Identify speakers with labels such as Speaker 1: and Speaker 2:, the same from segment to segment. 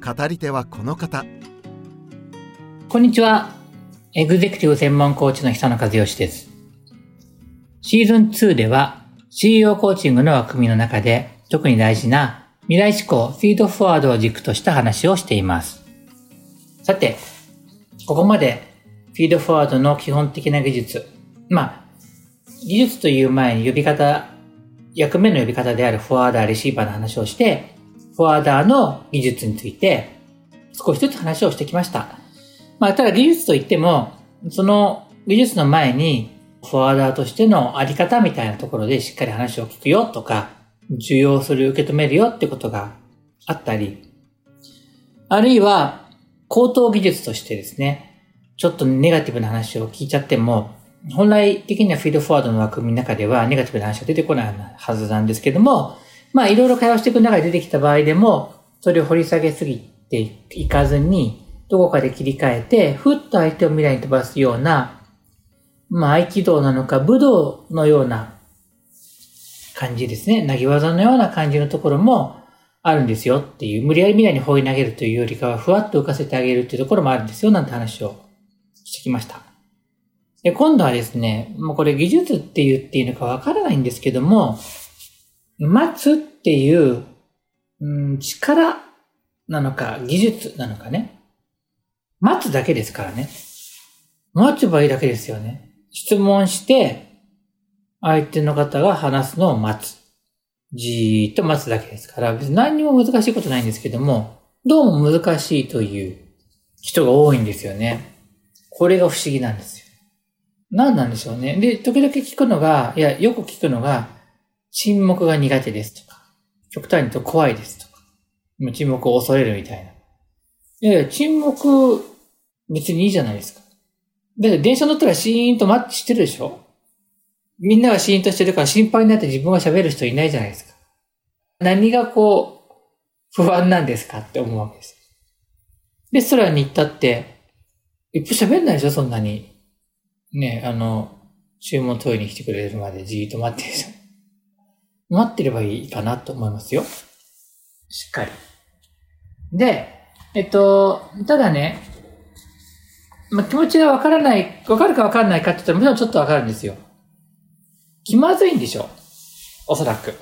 Speaker 1: 語り手はこの方
Speaker 2: こんにちはエグゼクティブ専門コーチの久野和義ですシーズン2では CEO コーチングの枠組みの中で特に大事な未来志向、フィードフォワードを軸とした話をしています。さて、ここまでフィードフォワードの基本的な技術。まあ、技術という前に呼び方、役目の呼び方であるフォワーダー、レシーバーの話をして、フォワーダーの技術について少しずつ話をしてきました。まあ、ただ技術といっても、その技術の前にフォワーダーとしてのあり方みたいなところでしっかり話を聞くよとか、受容する、受け止めるよってことがあったり、あるいは、高等技術としてですね、ちょっとネガティブな話を聞いちゃっても、本来的にはフィードフォワードの枠組みの中ではネガティブな話が出てこないはずなんですけども、まあいろいろ会話していく中で出てきた場合でも、それを掘り下げすぎていかずに、どこかで切り替えて、ふっと相手を未来に飛ばすような、まあ合気道なのか武道のような感じですね。投げ技のような感じのところもあるんですよっていう、無理やり未来に放り投げるというよりかは、ふわっと浮かせてあげるっていうところもあるんですよ、なんて話をしてきました。で、今度はですね、もうこれ技術って言っていいのかわからないんですけども、待つっていう、うん、力なのか、技術なのかね。待つだけですからね。待てばいいだけですよね。質問して、相手の方が話すのを待つ。じーっと待つだけですから、別に何にも難しいことないんですけども、どうも難しいという人が多いんですよね。これが不思議なんですよ。何なんでしょうね。で、時々聞くのが、いや、よく聞くのが、沈黙が苦手ですとか、極端に言うと怖いですとか、沈黙を恐れるみたいな。いやいや、沈黙、別にいいじゃないですか。だって電車乗ったらシーンと待ってしてるでしょ？みんながシーンとしてるから心配になって自分が喋る人いないじゃないですか。何がこう、不安なんですかって思うわけです。レストランに行ったって、いっぱい喋んないでしょ、そんなに。ね、あの、注文トイレに来てくれるまでじーっと待ってるで待ってればいいかなと思いますよ。しっかり。で、えっと、ただね、ま、気持ちがわからない、わかるかわかんないかって言ったらもちろんちょっとわかるんですよ。気まずいんでしょ？おそらく。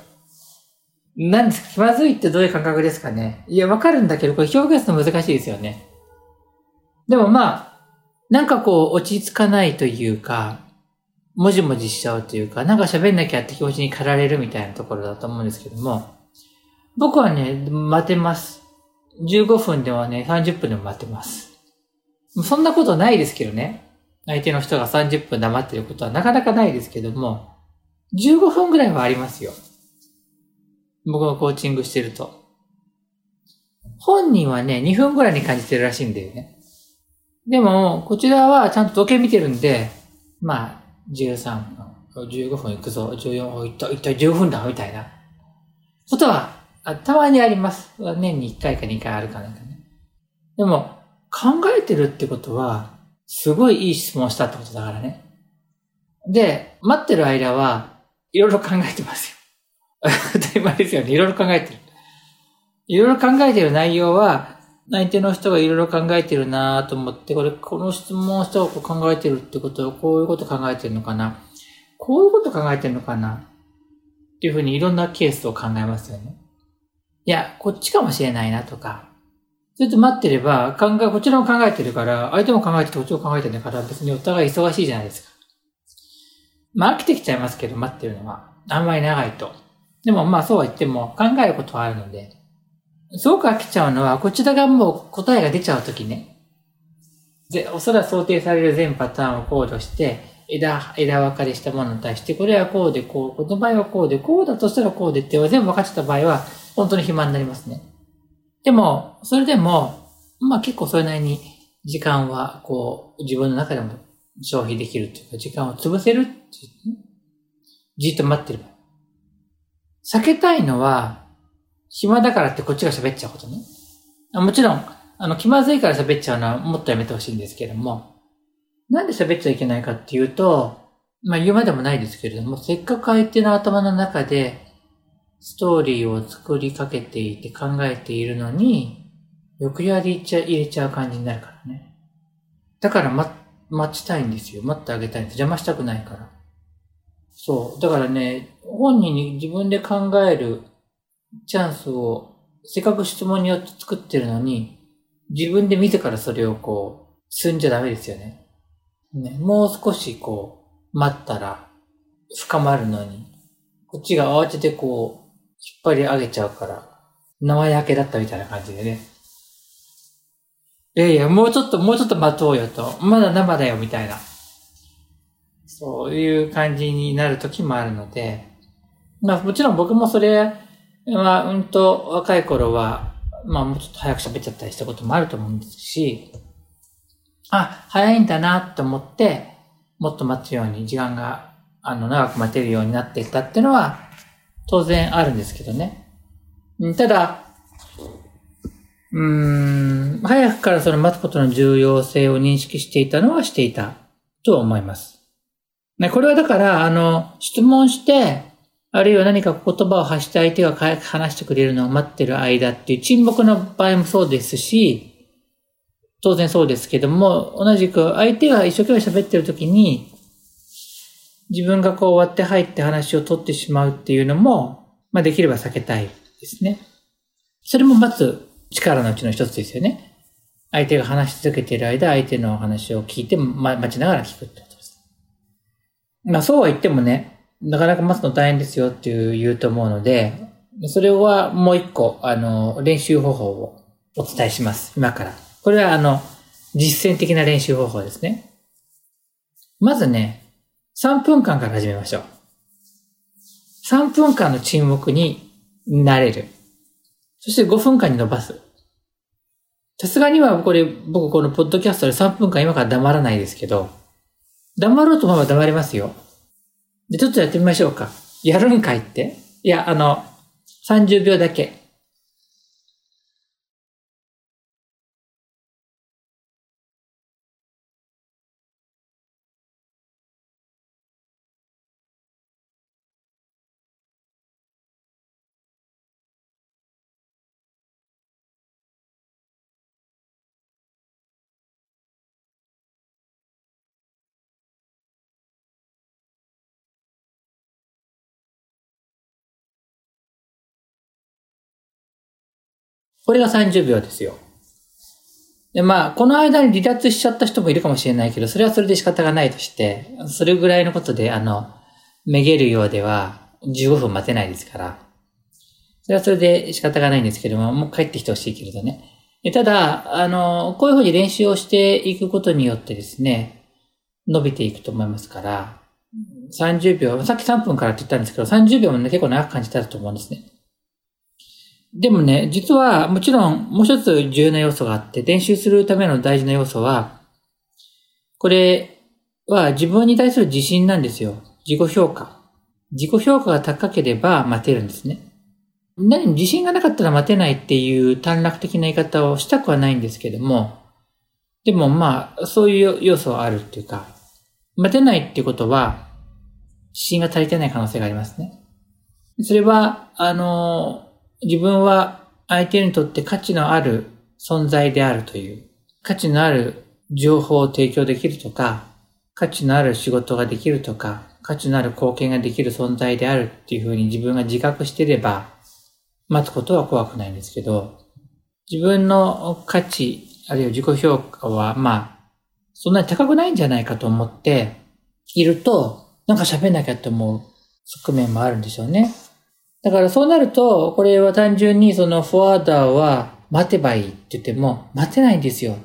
Speaker 2: 何ですか？気まずいってどういう感覚ですかね？いや、わかるんだけど、これ表現するの難しいですよね。でもまあ、なんかこう、落ち着かないというか、もじもじしちゃうというか、なんか喋んなきゃって気持ちに駆られるみたいなところだと思うんですけども、僕はね、待てます。15分ではね、30分でも待てます。そんなことないですけどね。相手の人が30分黙ってることはなかなかないですけども、15分ぐらいはありますよ。僕がコーチングしてると。本人はね、2分ぐらいに感じてるらしいんだよね。でも、こちらはちゃんと時計見てるんで、まあ、13分、15分行くぞ、14分行った、行った10分だ、みたいな。ことは、たまにあります。年に1回か2回あるかなんかね。でも、考えてるってことは、すごいいい質問したってことだからね。で、待ってる間は、いろいろ考えてますよ。当たり前ですよね。いろいろ考えてる。いろいろ考えてる内容は、相手の人がいろいろ考えてるなと思って、これ、この質問をしたこう考えてるってことは、こういうこと考えてるのかな？こういうこと考えてるのかな？っていうふうにいろんなケースを考えますよね。いや、こっちかもしれないなとか、それと待ってれば、考え、こちらも考えてるから、相手も考えてて、こっちも考えてるから、別にお互い忙しいじゃないですか。まあ飽きてきちゃいますけど、待ってるのは。あんまり長いと。でもまあそうは言っても考えることはあるので、すごく飽きちゃうのは、こちらがもう答えが出ちゃうときね。で、おそらく想定される全パターンを考慮して、枝、枝分かれしたものに対して、これはこうでこう、この場合はこうで、こうだとしたらこうでって全部分かっちゃった場合は、本当に暇になりますね。でも、それでも、まあ結構それなりに時間は、こう、自分の中でも消費できるっていうか、時間を潰せるっていう、じっと待ってれば。避けたいのは、暇だからってこっちが喋っちゃうことね。もちろん、あの、気まずいから喋っちゃうのはもっとやめてほしいんですけれども、なんで喋っちゃいけないかっていうと、まあ言うまでもないですけれども、せっかく相手の頭の中でストーリーを作りかけていて考えているのに、欲やり入れちゃう感じになるからね。だから待、待ちたいんですよ。待ってあげたいんです。邪魔したくないから。そう。だからね、本人に自分で考えるチャンスを、せっかく質問によって作ってるのに、自分で自らそれをこう、積んじゃダメですよね。ね、もう少しこう、待ったら、深まるのに、こっちが慌ててこう、引っ張り上げちゃうから、生焼けだったみたいな感じでね。いやいや、もうちょっと、もうちょっと待とうよと。まだ生だよ、みたいな。そういう感じになる時もあるので、まあもちろん僕もそれまあ、うんと若い頃は、まあもうちょっと早く喋っちゃったりしたこともあると思うんですし、あ、早いんだなと思って、もっと待つように時間が、あの、長く待てるようになっていったっていうのは、当然あるんですけどね。ただ、うん、早くからその待つことの重要性を認識していたのはしていたと思います。ね、これはだから、あの、質問して、あるいは何か言葉を発して相手が話してくれるのを待ってる間っていう沈黙の場合もそうですし、当然そうですけども、同じく相手が一生懸命喋ってる時に、自分がこう終わって入って話を取ってしまうっていうのも、まあできれば避けたいですね。それも待つ力のうちの一つですよね。相手が話し続けている間、相手の話を聞いて、ま、待ちながら聞くってことです。まあそうは言ってもね、なかなか待つの大変ですよっていう言うと思うので、それはもう一個、あの、練習方法をお伝えします。今から。これはあの、実践的な練習方法ですね。まずね、3分間から始めましょう。3分間の沈黙になれる。そして5分間に伸ばす。さすがにはこれ、僕このポッドキャストで3分間今から黙らないですけど、黙ろうと思えば黙れますよ。で、ちょっとやってみましょうか。やるんかいっていや、あの、30秒だけ。これが30秒ですよ。で、まあ、この間に離脱しちゃった人もいるかもしれないけど、それはそれで仕方がないとして、それぐらいのことで、あの、めげるようでは15分待てないですから、それはそれで仕方がないんですけども、もう帰ってきてほしいけれどね。ただ、あの、こういうふうに練習をしていくことによってですね、伸びていくと思いますから、30秒、さっき3分からって言ったんですけど、30秒もね、結構長く感じたと思うんですね。でもね、実はもちろんもう一つ重要な要素があって、練習するための大事な要素は、これは自分に対する自信なんですよ。自己評価。自己評価が高ければ待てるんですね。何自信がなかったら待てないっていう短絡的な言い方をしたくはないんですけども、でもまあ、そういう要素はあるっていうか、待てないっていうことは、自信が足りてない可能性がありますね。それは、あの、自分は相手にとって価値のある存在であるという、価値のある情報を提供できるとか、価値のある仕事ができるとか、価値のある貢献ができる存在であるっていうふうに自分が自覚していれば、待つことは怖くないんですけど、自分の価値、あるいは自己評価は、まあ、そんなに高くないんじゃないかと思って、いると、なんか喋んなきゃって思う側面もあるんでしょうね。だからそうなると、これは単純にそのフォワーダーは待てばいいって言っても、待てないんですよ。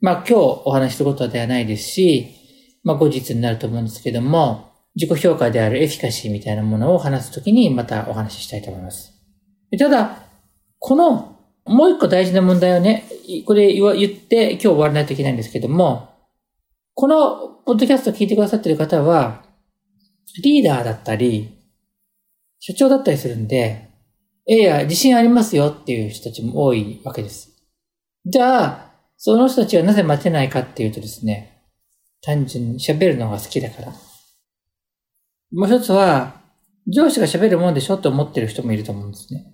Speaker 2: まあ今日お話しすることではないですし、まあ後日になると思うんですけども、自己評価であるエフィカシーみたいなものを話すときにまたお話ししたいと思います。ただ、このもう一個大事な問題をね、これ言って今日終わらないといけないんですけども、このポッドキャストを聞いてくださっている方は、リーダーだったり、社長だったりするんで、えいや、自信ありますよっていう人たちも多いわけです。じゃあ、その人たちはなぜ待てないかっていうとですね、単純に喋るのが好きだから。もう一つは、上司が喋るもんでしょって思ってる人もいると思うんですね。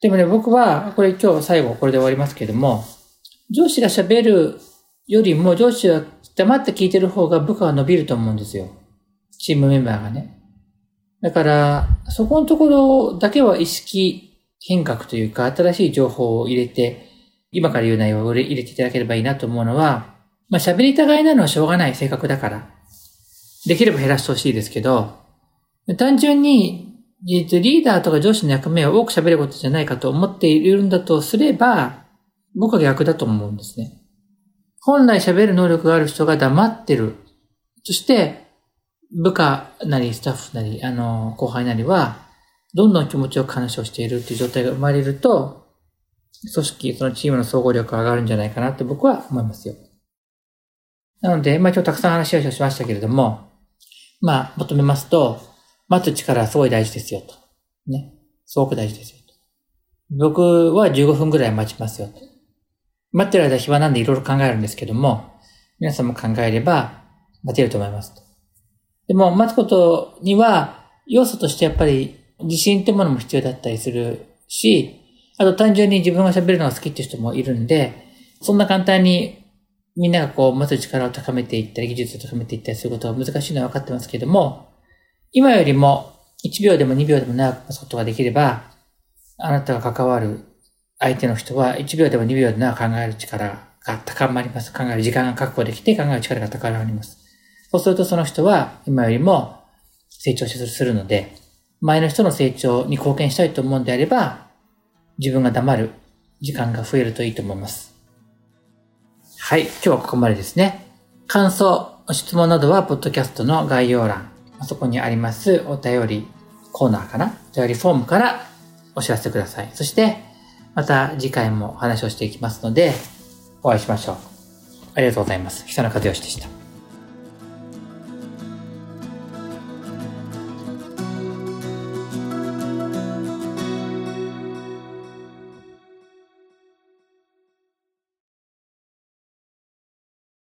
Speaker 2: でもね、僕は、これ今日最後これで終わりますけども、上司が喋るよりも上司は黙って聞いてる方が部下は伸びると思うんですよ。チームメンバーがね。だから、そこのところだけは意識変革というか、新しい情報を入れて、今から言う内容を入れていただければいいなと思うのは、まあ喋りたがいなのはしょうがない性格だから、できれば減らしてほしいですけど、単純に、リーダーとか上司の役目を多く喋ることじゃないかと思っているんだとすれば、僕は逆だと思うんですね。本来喋る能力がある人が黙ってる。そして、部下なりスタッフなり、あの、後輩なりは、どんどん気持ちを干渉しているっていう状態が生まれると、組織、そのチームの総合力が上がるんじゃないかなって僕は思いますよ。なので、まあ今日たくさん話をしましたけれども、まあ求めますと、待つ力はすごい大事ですよと。ね。すごく大事ですよと。僕は15分ぐらい待ちますよと。待ってる間暇なんでいろいろ考えるんですけども、皆さんも考えれば待てると思いますと。でも待つことには要素としてやっぱり自信ってものも必要だったりするし、あと単純に自分が喋るのが好きって人もいるんで、そんな簡単にみんながこう、待つ力を高めていったり、技術を高めていったりすることは難しいのは分かってますけども、今よりも1秒でも2秒でも長く待つことができれば、あなたが関わる相手の人は1秒でも2秒でも長く考える力が高まります。考える時間が確保できて考える力が高まります。そうするとその人は今よりも成長するので、前の人の成長に貢献したいと思うんであれば、自分が黙る時間が増えるといいと思います。はい、今日はここまでですね。感想、質問などは、ポッドキャストの概要欄、そこにありますお便りコーナーかな？お便りフォームからお知らせください。そして、また次回もお話をしていきますので、お会いしましょう。ありがとうございます。久野和義でした。